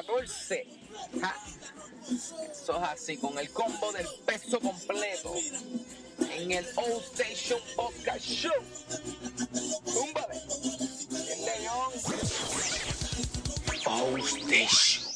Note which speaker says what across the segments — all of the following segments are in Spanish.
Speaker 1: Edición 14. Ja. Eso es así, con el combo del peso completo. En el Old Station Podcast Show. Túmbale. El león. Old Station.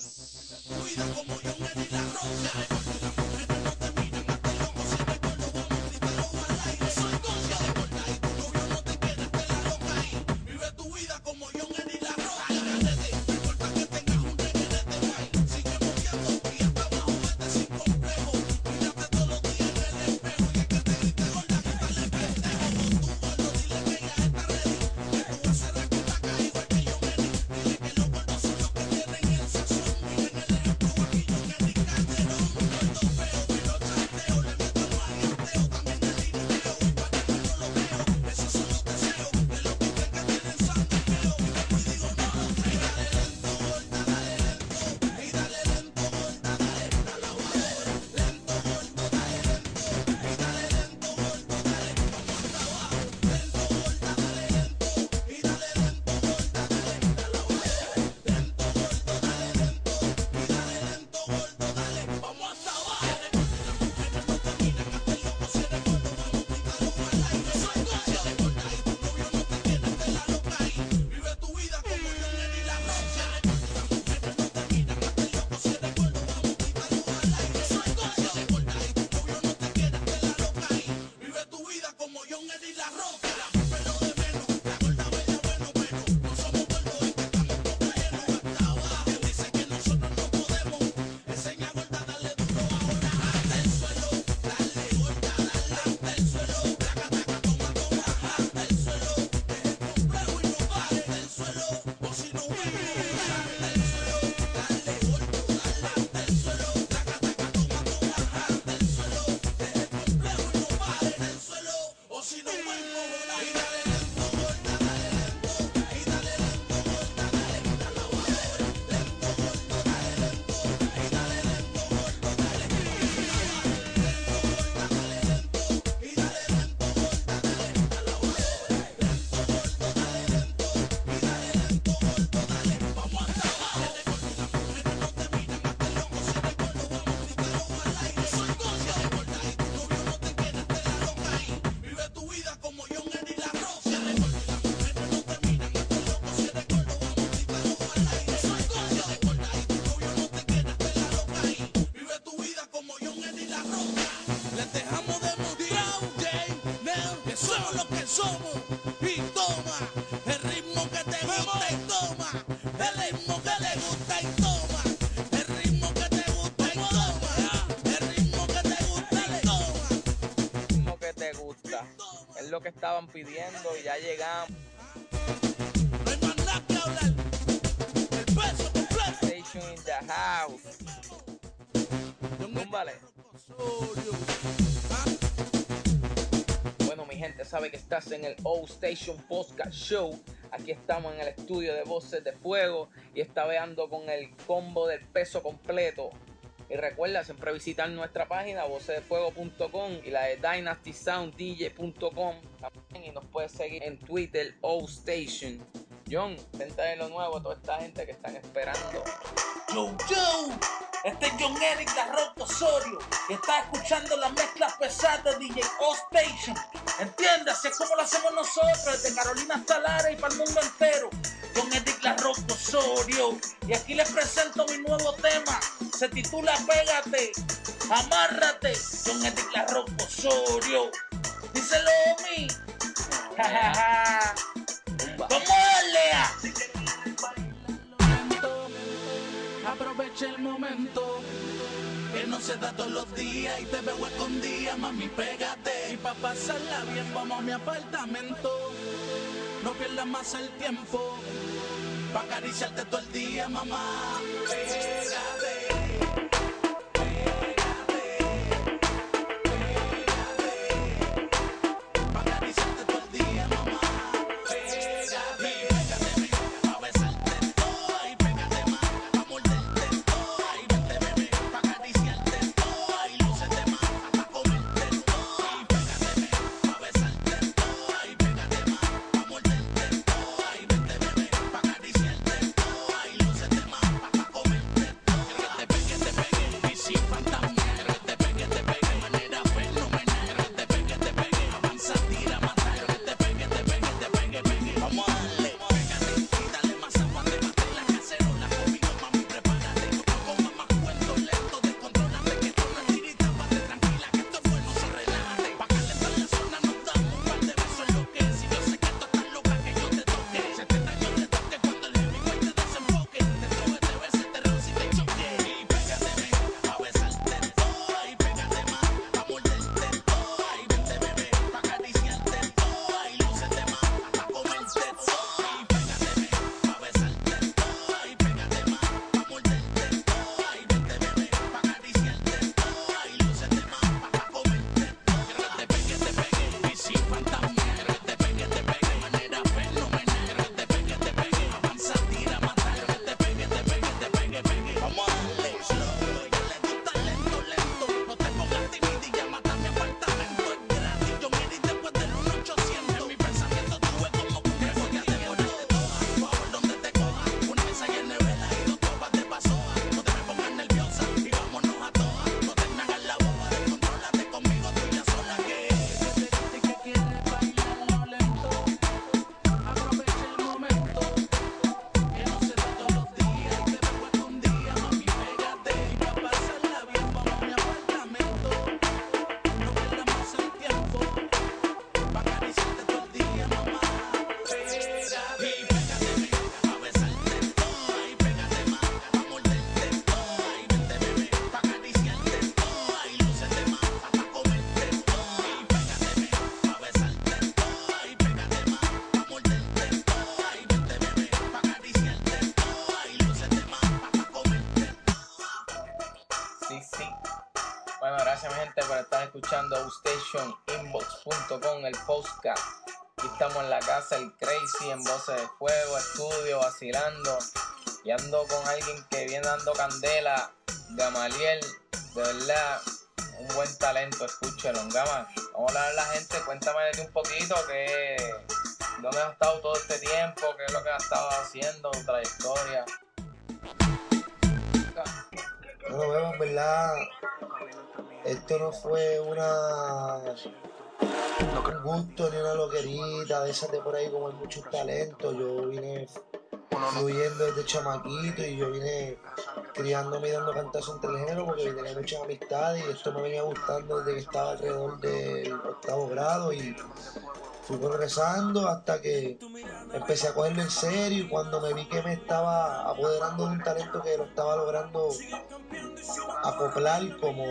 Speaker 2: Y toma el ritmo que te gusta y toma el ritmo que le gusta y toma el ritmo que te gusta y toma el ritmo que te gusta y toma.
Speaker 1: ritmo que te gusta. Es lo que estaban pidiendo y ya llegamos. Estás en el O Station Podcast Show. Aquí estamos en el estudio de Voces de Fuego y está veando con el combo del peso completo. Y recuerda siempre visitar nuestra página vocesdefuego.com y la de dynastysounddj.com también y nos puedes seguir en Twitter O Station. John, cuéntale lo nuevo a toda esta gente que están esperando.
Speaker 2: Yo, yo, este es John Eric La Roca Osorio y está escuchando las mezclas pesadas de DJ O Station. ¿Entiendes? Así es como lo hacemos nosotros, desde Carolina hasta Lara y para el mundo entero. John Eric La Roca Osorio. Y aquí les presento mi nuevo tema. Se titula Pégate, amárrate. John Eric La Roca Osorio. Díselo a mí. ¿Cómo es, Lea? Aprovecha el momento que no se da todos los días y te veo escondida, mami, pégate. Y pa' pasarla bien, vamos a mi apartamento. No pierdas más el tiempo.
Speaker 1: pa' acariciarte todo el día, mamá. Pégate. El
Speaker 3: podcast. Aquí estamos en la casa, el Crazy, en Voces de Fuego, estudio, vacilando. Y ando con alguien que viene dando candela, Gamaliel, de verdad, un buen talento, escúchelo, Gama. Vamos a hablar a la gente, cuéntame de ti un poquito, que, dónde has estado todo este tiempo, qué es lo que has estado haciendo, trayectoria.
Speaker 4: Bueno, veo, en verdad, esto no fue una un gusto ni una loquerita de esas de por ahí como hay muchos talentos. Yo vine fluyendo desde chamaquito y yo vine criándome y dando cantazos entre el género porque tenía muchas amistades y esto me venía gustando desde que estaba alrededor del octavo grado y fui progresando hasta que empecé a cogerlo en serio y cuando me vi que me estaba apoderando de un talento que lo estaba logrando acoplar como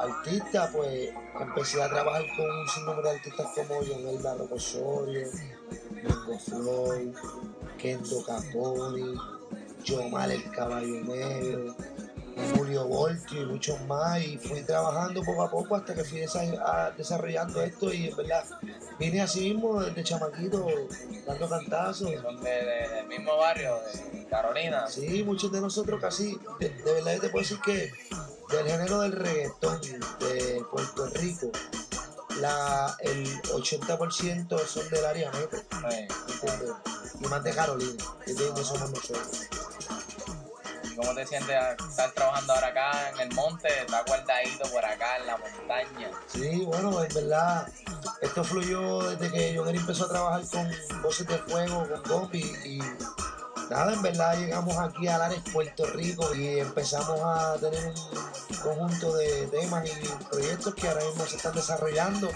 Speaker 4: artista, pues empecé a trabajar con un sinnúmero de artistas como John Elba Rocosorio, Mingo Floyd, Kendo Caponi, Yomal el Caballo Negro, Julio Voltio y muchos más y fui trabajando poco a poco hasta que fui desarrollando esto y en verdad vine así mismo desde chamaquito dando cantazos.
Speaker 3: Son de- de- del mismo barrio, de Carolina.
Speaker 4: Sí, muchos de nosotros casi, de, de verdad yo te puedo decir que del género del reggaetón de Puerto Rico, la, el 80% son del área
Speaker 3: Sí.
Speaker 4: ¿entiendes? Y más de Carolina, ¿entiendes? Somos nosotros.
Speaker 3: ¿Y ¿Cómo te sientes estar trabajando ahora acá en el monte? ¿Estás guardadito por acá en la montaña?
Speaker 4: Sí, bueno, en verdad, esto fluyó desde que John empezó a trabajar con Voces de Fuego, con Gopi y nada, en verdad llegamos aquí a Lares, Puerto Rico y empezamos a tener un conjunto de temas y proyectos que ahora mismo se están desarrollando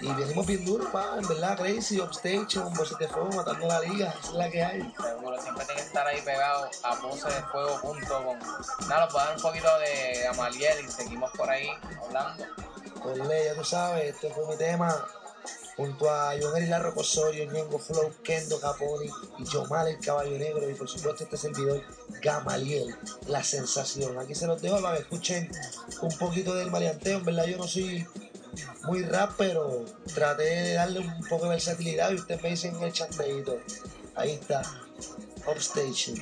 Speaker 4: y venimos bien duros, pa, en verdad, Crazy, Upstation, Voces de Fuego, matando la liga, esa es la que hay.
Speaker 3: Seguro, siempre tienes que estar ahí pegado a vocedefuego.com. Nada, los voy a dar un poquito de Gamaliel y seguimos por ahí hablando.
Speaker 4: Con ley, ya tú sabes, este fue mi tema junto a John La Rocosorio, Ñengo Flow, Kendo Caponi y Jomal el Caballo Negro y por supuesto este servidor Gamaliel, la sensación. Aquí se los dejo para que escuchen un poquito del maleanteo, en verdad yo no soy muy rap, pero traté de darle un poco de versatilidad y ustedes me dicen el chanteito. Ahí está, Upstation.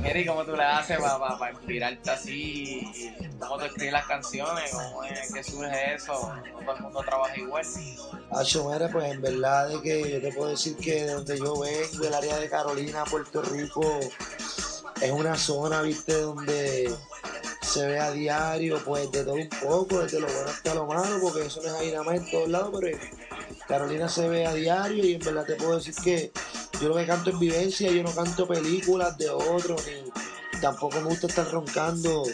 Speaker 3: ¿Y cómo tú le haces para inspirarte así? ¿Cómo tú escribes las canciones? ¿Cómo es que surge eso? ¿No todo el mundo trabaja igual?
Speaker 4: Hacho, mira, pues en verdad de que yo te puedo decir que de donde yo vengo, el área de Carolina, Puerto Rico, es una zona, viste, donde se ve a diario, pues de todo un poco, desde lo bueno hasta lo malo, porque eso no es ahí nada más en todos lados, pero Carolina se ve a diario y en verdad te puedo decir que yo lo que canto es vivencia, yo no canto películas de otros, ni tampoco me gusta estar roncando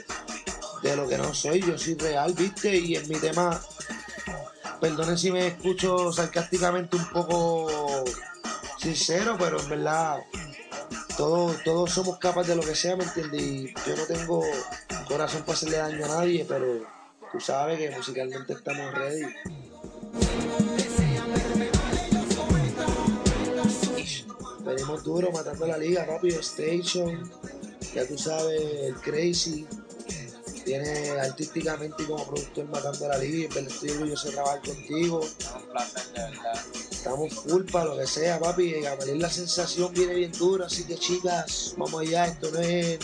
Speaker 4: de lo que no soy, yo soy real, viste, y en mi tema, perdonen si me escucho sarcásticamente un poco sincero, pero en verdad todos, todos somos capaces de lo que sea, ¿me entiendes? Yo no tengo corazón para hacerle daño a nadie, pero tú sabes que musicalmente estamos ready. Venimos duro matando la liga, papi, Station, ya tú sabes, el Crazy, viene artísticamente y como productor matando la liga verdad estoy orgulloso de trabajar contigo. Estamos full para lo que sea, papi. Gamaliel la sensación viene bien dura, así que chicas, vamos allá. Esto no es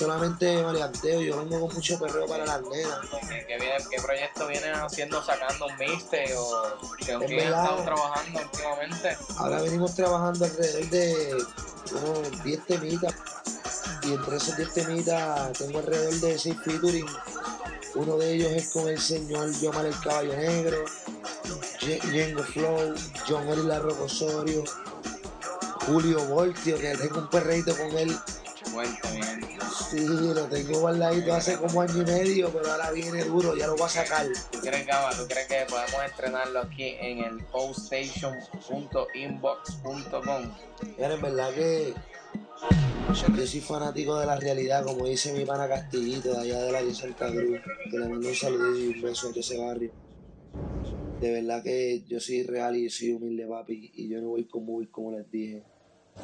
Speaker 4: solamente maleanteo, yo vengo con mucho perreo para las nenas.
Speaker 3: ¿Qué, proyecto vienen haciendo, sacando un mixtape o que han estado trabajando últimamente?
Speaker 4: Ahora venimos trabajando alrededor de unos 10 temitas y entre esos 10 temitas tengo alrededor de 6 featuring. Uno de ellos es con el señor Yomar el Caballo Negro, Jengo Flow, John Eli La Osorio, Julio Voltio, que tengo un perreito con él. Sí, lo tengo guardadito hace como año y medio, pero ahora viene duro, ya lo voy a sacar.
Speaker 3: ¿Tú crees, Gama, tú crees que podemos estrenarlo aquí en el poststation.inbox.com?
Speaker 4: Mira, en verdad que yo soy fanático de la realidad, como dice mi pana Castillito, de allá de la Santa Cruz, que le mando un saludo y un beso a ese barrio. De verdad que yo soy real y soy humilde, papi, y yo no voy como voy, como les dije.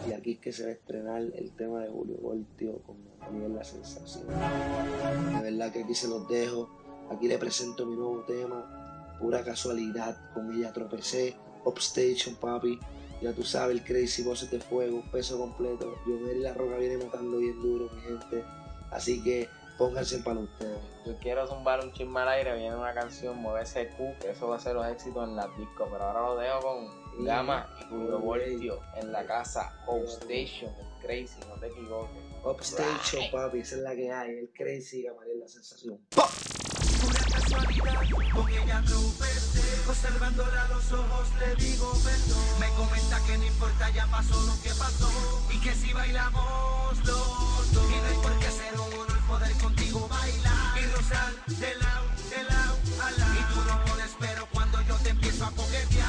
Speaker 4: Y aquí es que se va a estrenar el tema de Julio Voltio con Daniel La Sensación. De verdad que aquí se los dejo. Aquí le presento mi nuevo tema. Pura casualidad, con ella tropecé. Upstation, papi. Ya tú sabes, el Crazy Voces de Fuego, peso completo. Yo y La Roca viene matando bien duro, mi gente. Así que pónganse para ustedes.
Speaker 3: Yo quiero zumbar un chisme al aire, viene una canción, mueve ese Q, que eso va a ser los éxitos en la disco. Pero ahora lo dejo con Gama y Julio Voltio en la casa Upstation, el Crazy, no te equivoques.
Speaker 4: Upstation, papi, esa es la que hay, el Crazy, Gama es la sensación.
Speaker 5: Pura casualidad, con ella tropecé Observándola a los ojos le digo perdón. Me comenta que no importa, ya pasó lo que pasó Y que si bailamos los dos Y no hay por qué ser un honor poder contigo bailar Y rozar de lado, de lado a lado. Y tú no pones pero cuando yo te empiezo a coquetear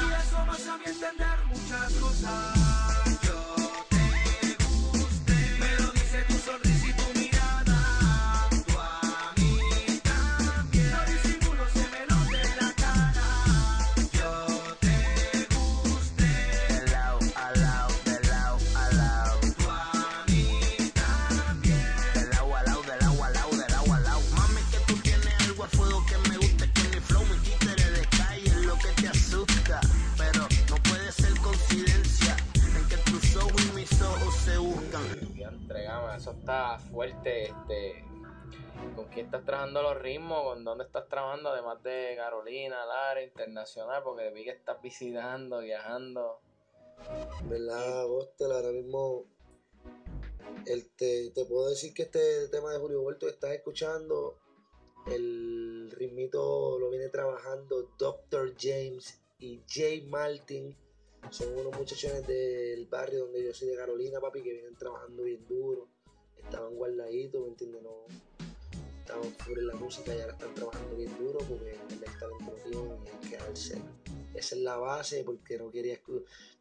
Speaker 5: entender muchas cosas
Speaker 6: Este, ¿Con quién estás trabajando los ritmos? ¿Con dónde estás trabajando? Además de Carolina, Lara, Internacional, porque vi que estás visitando, viajando.
Speaker 4: ¿Verdad, Bostel? Ahora mismo el te, te, puedo decir que este tema de Julio Vuelto que estás escuchando, el ritmito lo viene trabajando Dr. James y Jay Martin. Son unos muchachones del barrio donde yo soy de Carolina, papi, que vienen trabajando bien duro. Estaban guardaditos, ¿me entiendes? No, estaban fuera en la música y ahora están trabajando bien duro porque el talento lo tienen y hay que darse. Esa es la base porque no quería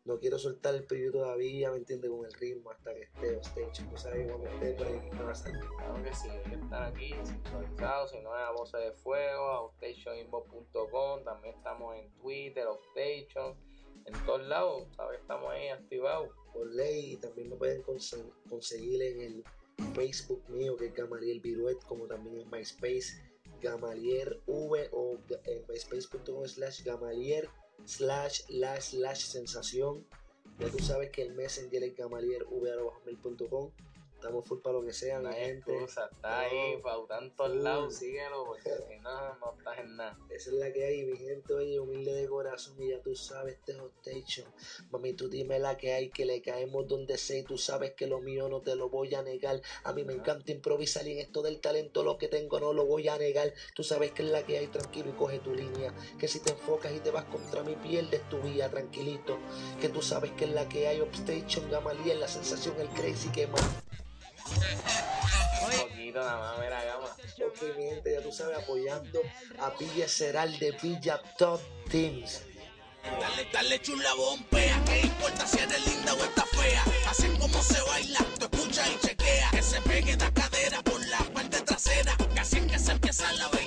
Speaker 4: no quiero soltar el preview todavía, ¿me entiendes? Con el ritmo hasta que esté stage. Tú sabes cuando esté por ahí que va a salir.
Speaker 6: Claro que sí, hay que estar aquí sintonizados, si no es a Voces de Fuego, a oustationinbox.com, también estamos en Twitter, Outstation, en todos lados, ¿sabes? Estamos ahí activados.
Speaker 4: Por ley, y también me pueden conseguir en el Facebook mío, que es Gamaliel Viruet, como también en MySpace, Gamalier V o en myspace.com slash Gamalier slash la slash sensación. Ya tú sabes que el Messenger es gamalierv.com. Estamos full para lo que sea,
Speaker 6: la
Speaker 4: gente.
Speaker 6: Excusa, está ahí, pautando todos lados, síguelo, porque si no, no estás en nada.
Speaker 4: Esa es la que hay, mi gente, oye, humilde de corazón, y ya tú sabes, este hostation. Mami, tú dime la que hay, que le caemos donde sea, y tú sabes que lo mío no te lo voy a negar. A mí me encanta improvisar y en esto del talento lo que tengo no lo voy a negar. Tú sabes que es la que hay, tranquilo, y coge tu línea. Que si te enfocas y te vas contra mí, pierdes tu vida, tranquilito. Que tú sabes que es la que hay, Upstation, Gamaliel, la sensación, el crazy que más.
Speaker 6: Poquito nada más, mira, gama.
Speaker 4: Ok, mi gente, ya tú sabes, apoyando a Villa Ceral de Villa Top Teams.
Speaker 1: Dale, dale chula bombea, que importa si eres linda o está fea. Hacen como se baila, tú escucha y chequea. Que se pegue la cadera por la parte trasera. Que así que se empieza la bellaquera.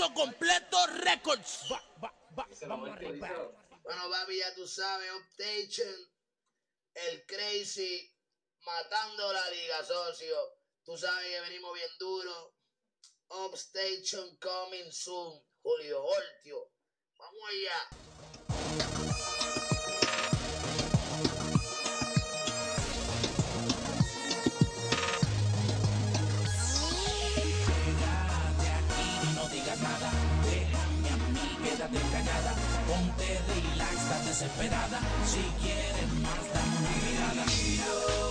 Speaker 1: Peso completo records. Vamos arriba.
Speaker 7: Bueno, papi, ya tú sabes, Optation, el Crazy, matando la liga, socio. Tú sabes que venimos bien duro. Upstation coming soon, Julio Hortio. Vamos allá.
Speaker 1: Ponte relax, está desesperada. Si quieres más, dame una mirada.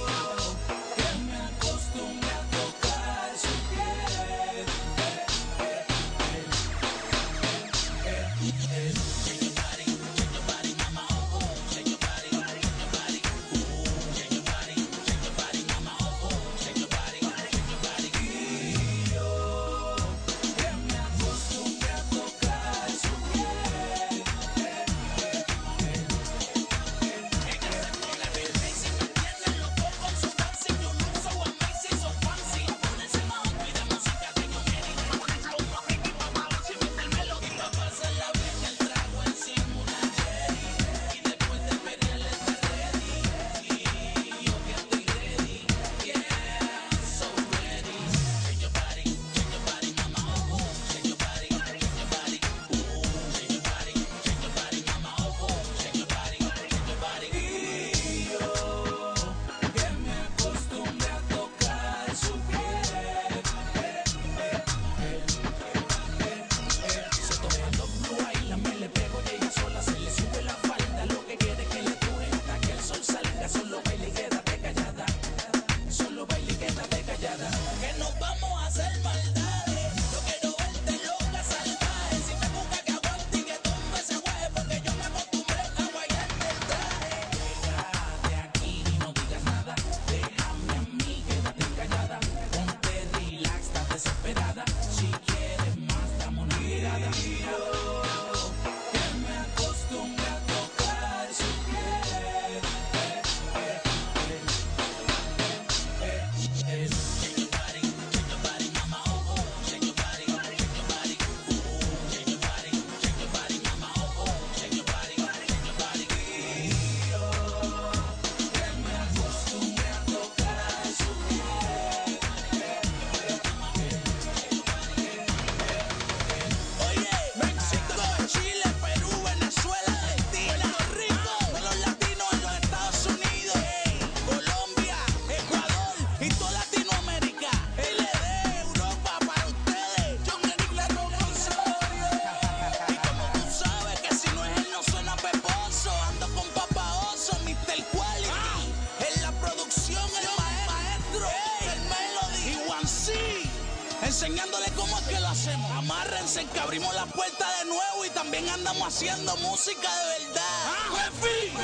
Speaker 1: música de verdad. ¡Ah,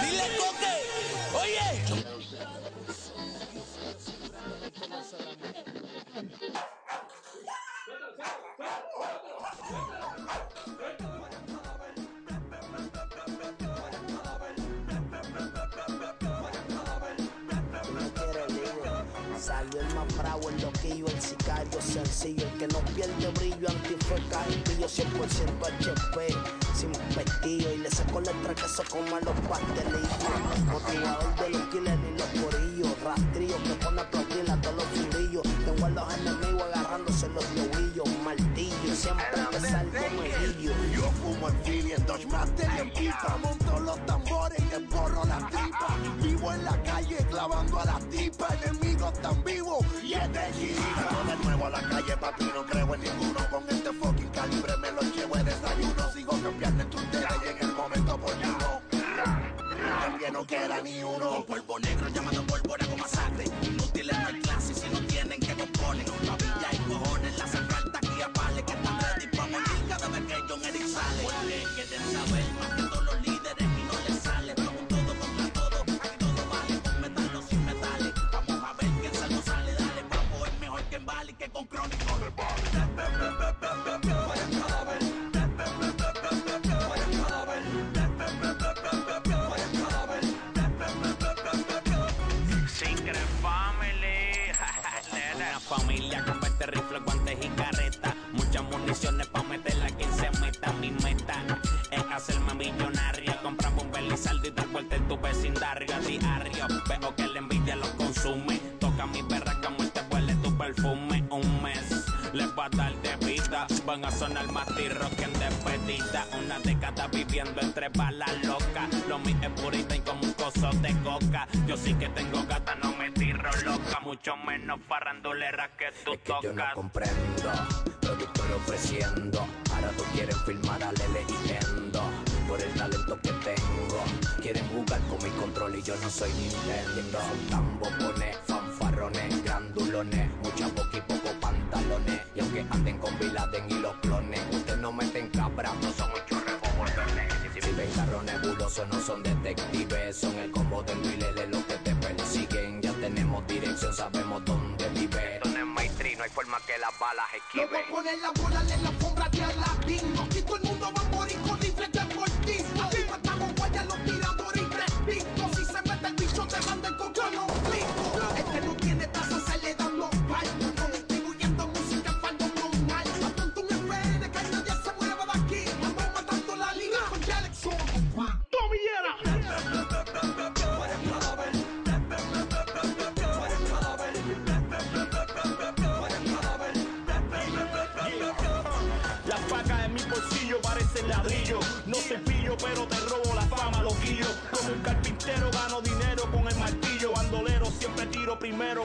Speaker 1: Dile coque
Speaker 8: el sicario sencillo, el que no pierde brillo, antifeca, brillo 100% HP, sin pestillo y le saco letra que se coman los pastelillos, motivador de los killers y los corillos, rastrillos que pone
Speaker 9: como en Philly, en Dodge Master y en pipa. Monto los tambores y les borro la tripa. Vivo en la calle clavando a las tipas. Enemigos tan vivos y es de chiripa. De nuevo a la calle, papi, no creo en ninguno. Con este fucking calibre me lo llevo en desayuno. Sigo cambiando en y en el momento por. También no queda ni uno.
Speaker 1: Polvo negro llamado pólvora
Speaker 10: como Van a sonar más que en despedida. Una década viviendo entre balas locas. Lo mío es purita y como un coso de coca. Yo sí que tengo gata, no me tiro loca. Mucho menos farrandulera que tú
Speaker 11: Es que yo no
Speaker 10: tocas.
Speaker 11: comprendo, productor ofreciendo. Ahora tú quieres filmar a Lele y. Por el talento que tengo. Quieren jugar con mi control y yo no soy Nintendo. Tambocones, fanfarrones, grandulones. Mucha boca y aunque anden con Bin Laden y los clones, ustedes no meten cabras, no son un chorre bordones. Si ven carros nebulosos no son detectives, son el combo del Lele los que te persiguen. Ya tenemos dirección, sabemos dónde vive. No no hay forma que las balas
Speaker 12: No voy a poner la bola en la alfombra de Aladín.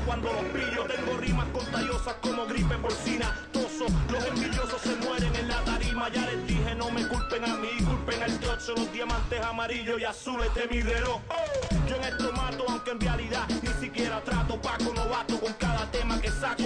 Speaker 13: Cuando los pillo. Tengo rimas contagiosas como gripe porcina. Toso, los envidiosos se mueren en la tarima. Ya les dije, no me culpen a mí, culpen al trocho. Los diamantes amarillos y azules de mi reloj. Yo en esto mato, aunque en realidad ni siquiera trato. Paco novato con cada tema que saco.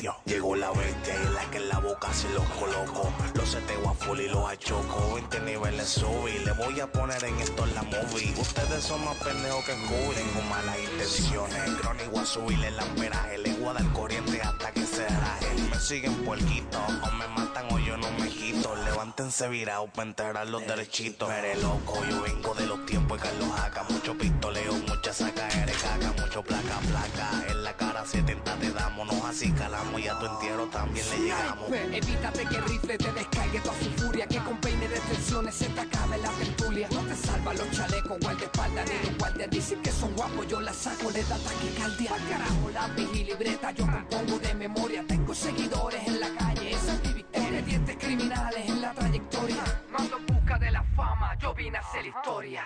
Speaker 14: Exio. Llegó la bestia y la que en la boca se los coloco. Los seteo a full y los achoco. 20 niveles subí. Le voy a poner en esto la movie. Ustedes son más pendejos que Scooby. Tengo malas intenciones. Crónico a subirle el amperaje. Le voy a corriente hasta que se raje. Me siguen puerquito. O me matan o yo no me quito. Levántense virados para enterrar los derechitos. Mere loco, yo vengo de los tiempos de Carlos Jaca. Mucho pistoleo, mucha saca de caca. Mucho placa, placa. La cara 70 te damos. Nos así calamos y a tu entierro también le llegamos.
Speaker 15: Evítate que el rifle te descargue toda su furia Que con peine de tensiones se te acabe la tertulia. No te salva los chalecos, guardaespaldas ni los guardias. Dicen que son guapos, yo la saco, le da taquicardia. Al carajo, lápiz y libreta, yo compongo de memoria. Tengo seguidores en la calle, esa es mi victoria. Dientes criminales en la trayectoria. Mando en busca de la fama, yo vine a hacer historia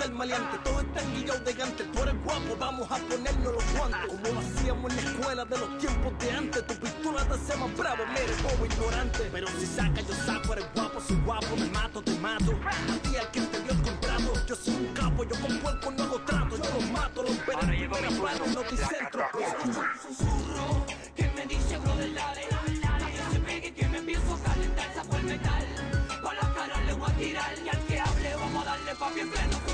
Speaker 13: ser maleante, todos están guillados de gante. Tú eres guapo, vamos a ponernos los guantes. Como lo hacíamos en la escuela de los tiempos de antes. Tu pistola te hace más bravo, mire, bobo ignorante. Pero si saca, yo saco, eres guapo, soy guapo, me mato, te mato. A ti al que te dio el contrato, yo soy un capo, yo con puerco no hago trato. Yo los mato, los veré en primera plana en Noticentro.
Speaker 15: susurro que me dice brother dale A que se pegue que me empiezo a calentar saco el metal Pa' la cara le voy a tirar y al que hable vamos a darle papi en pleno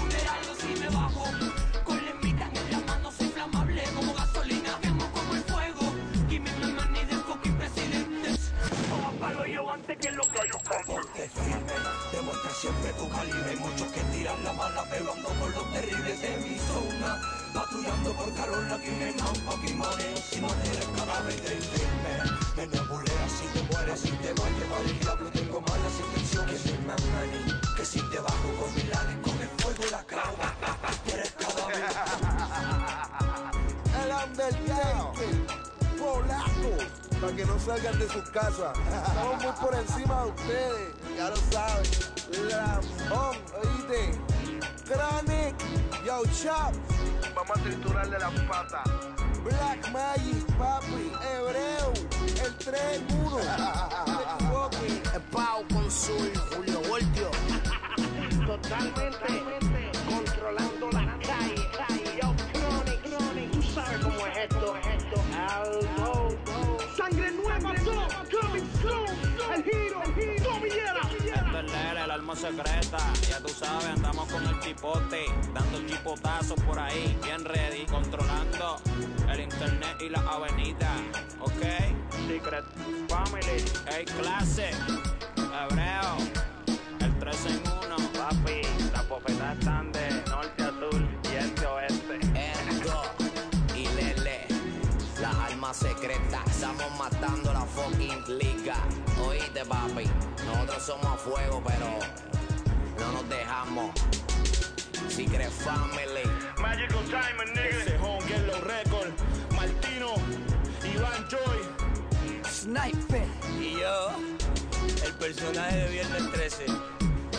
Speaker 15: yo antes que gallos
Speaker 12: Ponte firme, demuestra siempre tu calibre. Hay muchos que tiran la mala, pero con los terribles de mi zona. Patrullando por Carola, que me man, fucking money. Si no
Speaker 9: para que no salgan de sus casas. Estamos muy por encima de ustedes, ya lo saben. Lambón, oíste. Chronic, Yo Chop. Vamos a triturarle las patas. Black Magic, papi, Hebreo, el 3 en 1. No te equivoques.
Speaker 11: El Pau con Sul, Julio Voltio.
Speaker 16: Totalmente controlando la
Speaker 10: secreta. Ya tú sabes, andamos con el chipote. Dando chipotazos por ahí, bien ready. Controlando el internet y la avenida. ¿Ok?
Speaker 16: Secret Family.
Speaker 10: Hey, clase. Hebreo. El 3 en 1.
Speaker 16: Papi, las bofetadas están de norte a sur y este oeste.
Speaker 11: Endo y Lele, las almas secretas. Estamos matando la fucking liga. Oíste, papi. Nosotros somos a fuego, pero no nos dejamos. Secret Family.
Speaker 13: Magical Time, nigga. Ese Hongue los Record. Martino, Iván Joy.
Speaker 11: Sniper. Y yo, el personaje de Viernes 13.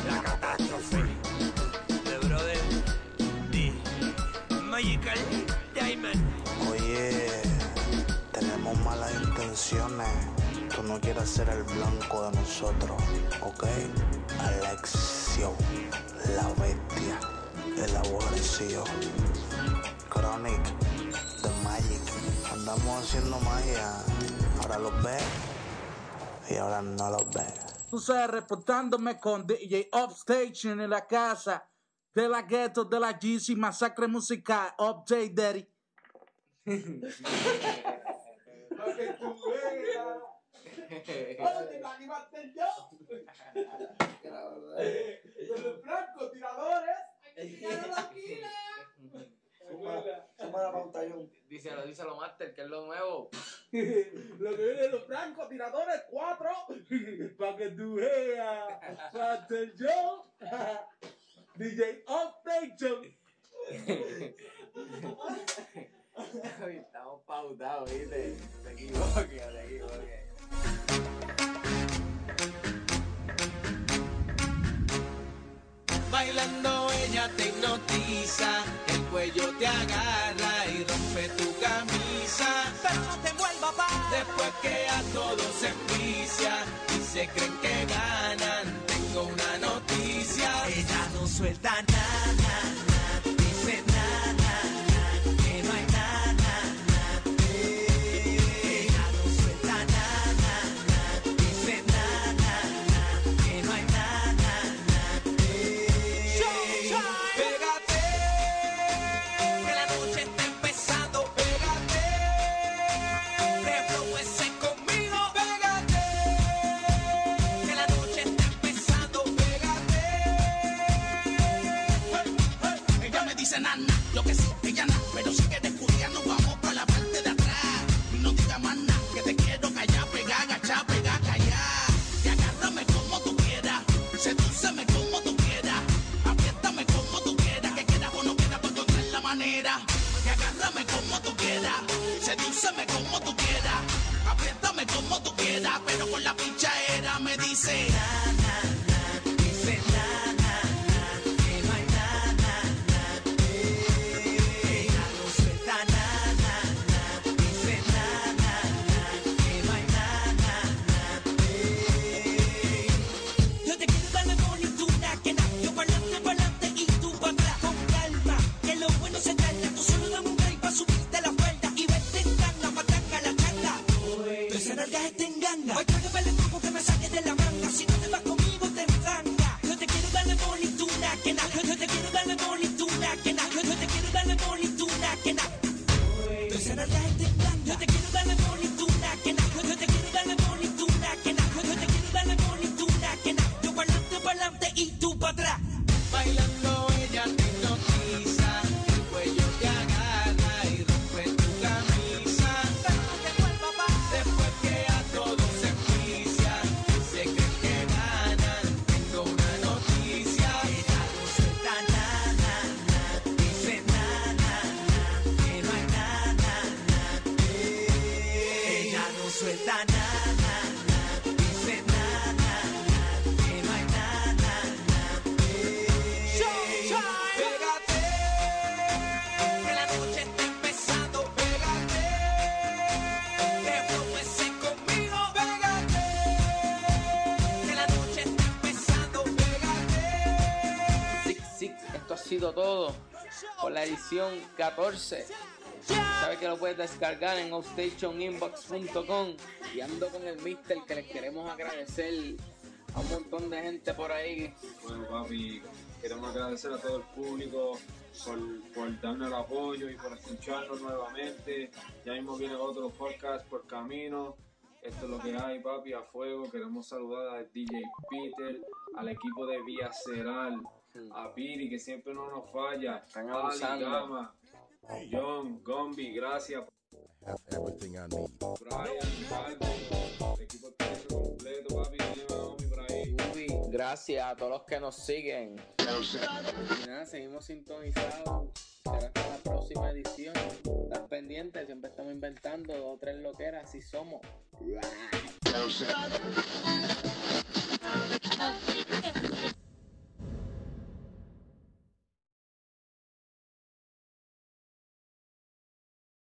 Speaker 11: La catástrofe. The brother D. Magical Diamond.
Speaker 14: Oye, tenemos malas intenciones. Tú no quieres ser el blanco de nosotros, ¿ok? Alexio, la bestia, el aborrecido. Chronic, The Magic. Andamos haciendo magia. Ahora los ves y ahora no los ves.
Speaker 17: Tú sabes, reportándome con DJ Upstation en la casa de la ghetto de la GC Masacre Musical. Update, Daddy.
Speaker 4: Oye, aquí va a ser yo. De los francos tiradores. Hay que tirar a la esquina.
Speaker 18: Suma la pantallón.
Speaker 3: Díselo, díselo, Master, que es lo nuevo.
Speaker 17: Lo que viene de los francos tiradores, cuatro. Para que tú veas. Ser yo. DJ Upstation.
Speaker 3: Estamos pautados, ¿viste? Te equivoques, te equivoques.
Speaker 5: Bailando ella te hipnotiza, el cuello te agarra y rompe tu camisa. Pero no te vuelva pa. Después que a todos se envicia y se creen que ganan, tengo una noticia. Ella no suelta nada, nada, Tú esa nalga está en ganga Hoy trágame el truco que me saque de la manga. Si no te vas conmigo te enfanga Yo te quiero dar la bonituna que da Yo te quiero dar la bonituna que da Yo te quiero dar la bonituna que da Tú esa nalga está en ganga Yo te quiero dar la
Speaker 3: sido todo por la edición 14. Sabes que lo puedes descargar en outstationinbox.com y ando con el mister que les queremos agradecer a un montón de gente por ahí.
Speaker 19: Bueno, papi, queremos agradecer a todo el público por, por darnos el apoyo y por escucharnos nuevamente. Ya mismo viene otro podcast por camino. Esto es lo que hay, papi, a fuego. Queremos saludar al DJ Peter, al equipo de Vía Ceral, a Piri, que siempre no nos falla,
Speaker 3: están abusando.
Speaker 19: Ali, Gama, John, Gombi, gracias.
Speaker 20: Have
Speaker 21: gracias a todos los que nos siguen.
Speaker 3: Seguimos sintonizados. Será hasta la próxima edición. Estás pendiente, siempre estamos inventando dos tres loqueras, así somos.